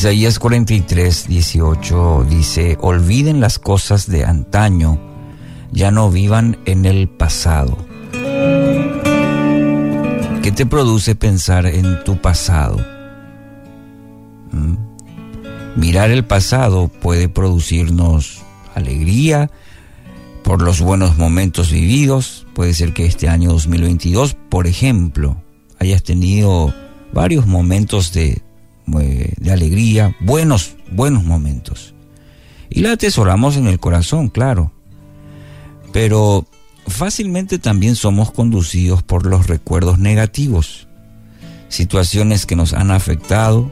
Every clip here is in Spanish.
Isaías 43, 18 dice, olviden las cosas de antaño, ya no vivan en el pasado. ¿Qué te produce pensar en tu pasado? ¿Mm? Mirar el pasado puede producirnos alegría por los buenos momentos vividos. Puede ser que este año 2022, por ejemplo, hayas tenido varios momentos de, de alegría, buenos, buenos momentos. Y la atesoramos en el corazón, claro. Pero fácilmente también somos conducidos por los recuerdos negativos, situaciones que nos han afectado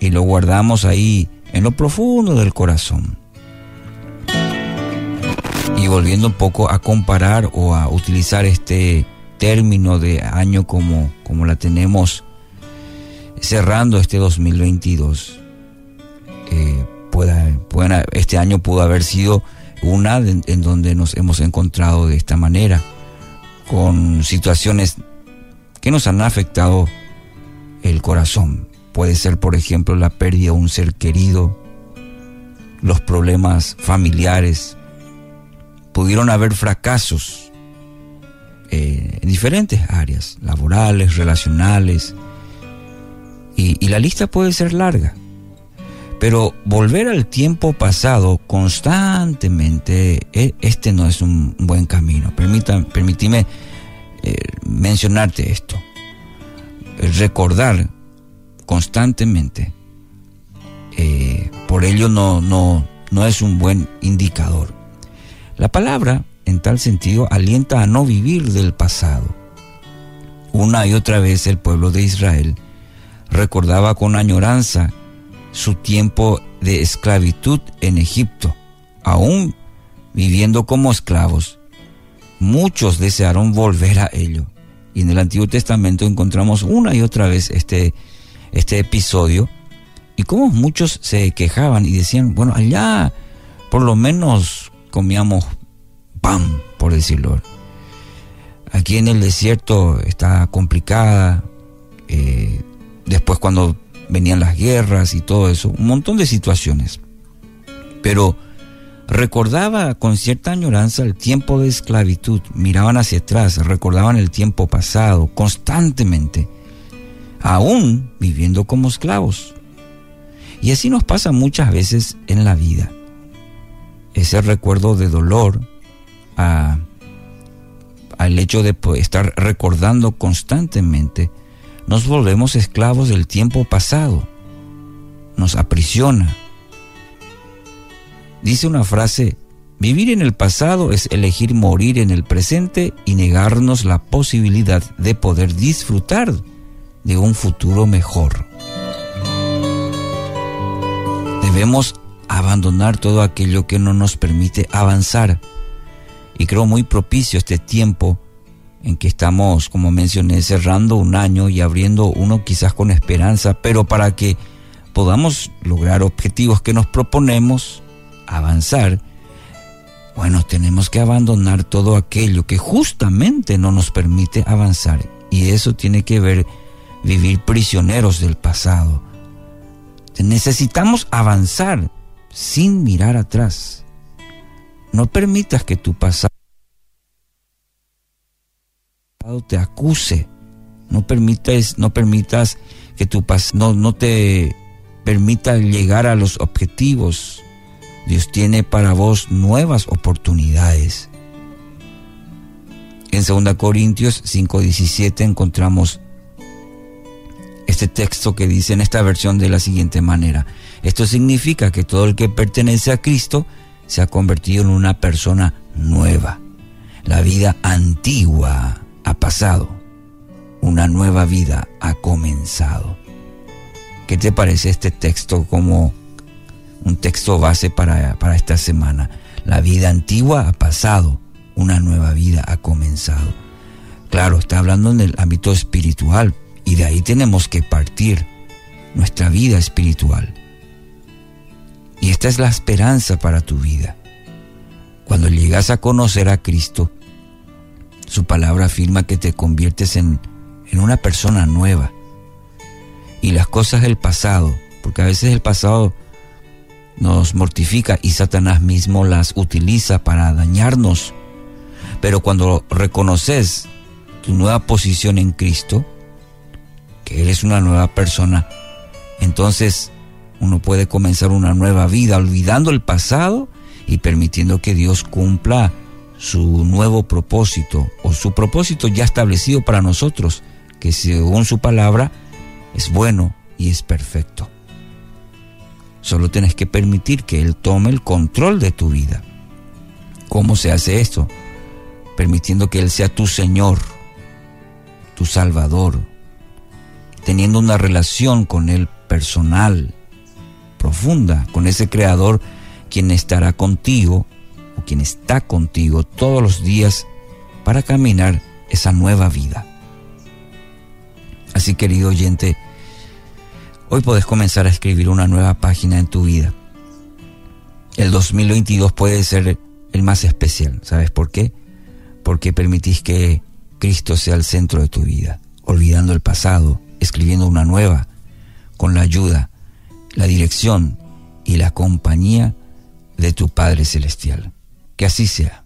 y lo guardamos ahí en lo profundo del corazón. Y volviendo un poco a comparar o a utilizar este término de año como, como la tenemos cerrando este 2022. Eh, pueda, este año pudo haber sido una en donde nos hemos encontrado de esta manera, con situaciones que nos han afectado el corazón. Puede ser, por ejemplo, la pérdida de un ser querido, los problemas familiares, pudieron haber fracasos eh, en diferentes áreas, laborales, relacionales, y, la lista puede ser larga. Pero volver al tiempo pasado constantemente, e, este no es un buen camino. Permita, eh, mencionarte esto. Recordar constantemente, eh, por ello no, no, no es un buen indicador. La palabra, en tal sentido, alienta a no vivir del pasado. Una y otra vez el pueblo de Israel recordaba con añoranza su tiempo de esclavitud en Egipto, aún viviendo como esclavos. Muchos desearon volver a ello. Y en el Antiguo Testamento encontramos una y otra vez este, este episodio. Y como muchos se quejaban y decían, bueno, allá por lo menos comíamos pan, por decirlo. Aquí en el desierto está complicada, eh, después cuando venían las guerras y todo eso, un montón de situaciones. Pero recordaba con cierta añoranza el tiempo de esclavitud, miraban hacia atrás, recordaban el tiempo pasado constantemente, aún viviendo como esclavos. Y así nos pasa muchas veces en la vida. Ese recuerdo de dolor al hecho de estar recordando constantemente nos volvemos esclavos del tiempo pasado, nos aprisiona. Dice una frase, vivir en el pasado es elegir morir en el presente y negarnos la posibilidad de poder disfrutar de un futuro mejor. Debemos abandonar todo aquello que no nos permite avanzar. Y creo muy propicio este tiempo en que estamos, como mencioné, cerrando un año y abriendo uno quizás con esperanza, pero para que podamos lograr objetivos que nos proponemos, avanzar, bueno, tenemos que abandonar todo aquello que justamente no nos permite avanzar. Y eso tiene que ver vivir prisioneros del pasado. Necesitamos avanzar sin mirar atrás. No permitas que tu pasado te acuse. No permitas, no permitas que tu no, no te permita llegar a los objetivos. Dios tiene para vos nuevas oportunidades. En 2 Corintios 5:17 encontramos este texto que dice en esta versión de la siguiente manera. Esto significa que todo el que pertenece a Cristo se ha convertido en una persona nueva. La vida antigua pasado, una nueva vida ha comenzado. ¿Qué te parece este texto como un texto base para, para esta semana? La vida antigua ha pasado, una nueva vida ha comenzado. Claro, está hablando en el ámbito espiritual y de ahí tenemos que partir nuestra vida espiritual. Y esta es la esperanza para tu vida. Cuando llegas a conocer a Cristo, su palabra afirma que te conviertes en, en una persona nueva. Y las cosas del pasado porque a veces el pasado nos mortifica y Satanás mismo las utiliza para dañarnos. Pero cuando reconoces tu nueva posición en Cristo, que eres una nueva persona, entonces uno puede comenzar una nueva vida olvidando el pasado y permitiendo que Dios cumpla su nuevo propósito o su propósito ya establecido para nosotros, que según su palabra es bueno y es perfecto. Solo tienes que permitir que Él tome el control de tu vida. ¿Cómo se hace esto? Permitiendo que Él sea tu Señor, tu Salvador, teniendo una relación con Él personal, profunda, con ese Creador quien estará contigo quien está contigo todos los días para caminar esa nueva vida. Así querido oyente, Hoy podés comenzar a escribir una nueva página en tu vida. El 2022 puede ser el más especial. ¿Sabes por qué? Porque permitís que Cristo sea el centro de tu vida, olvidando el pasado, escribiendo una nueva, con la ayuda, la dirección y la compañía de tu Padre Celestial. Que así sea.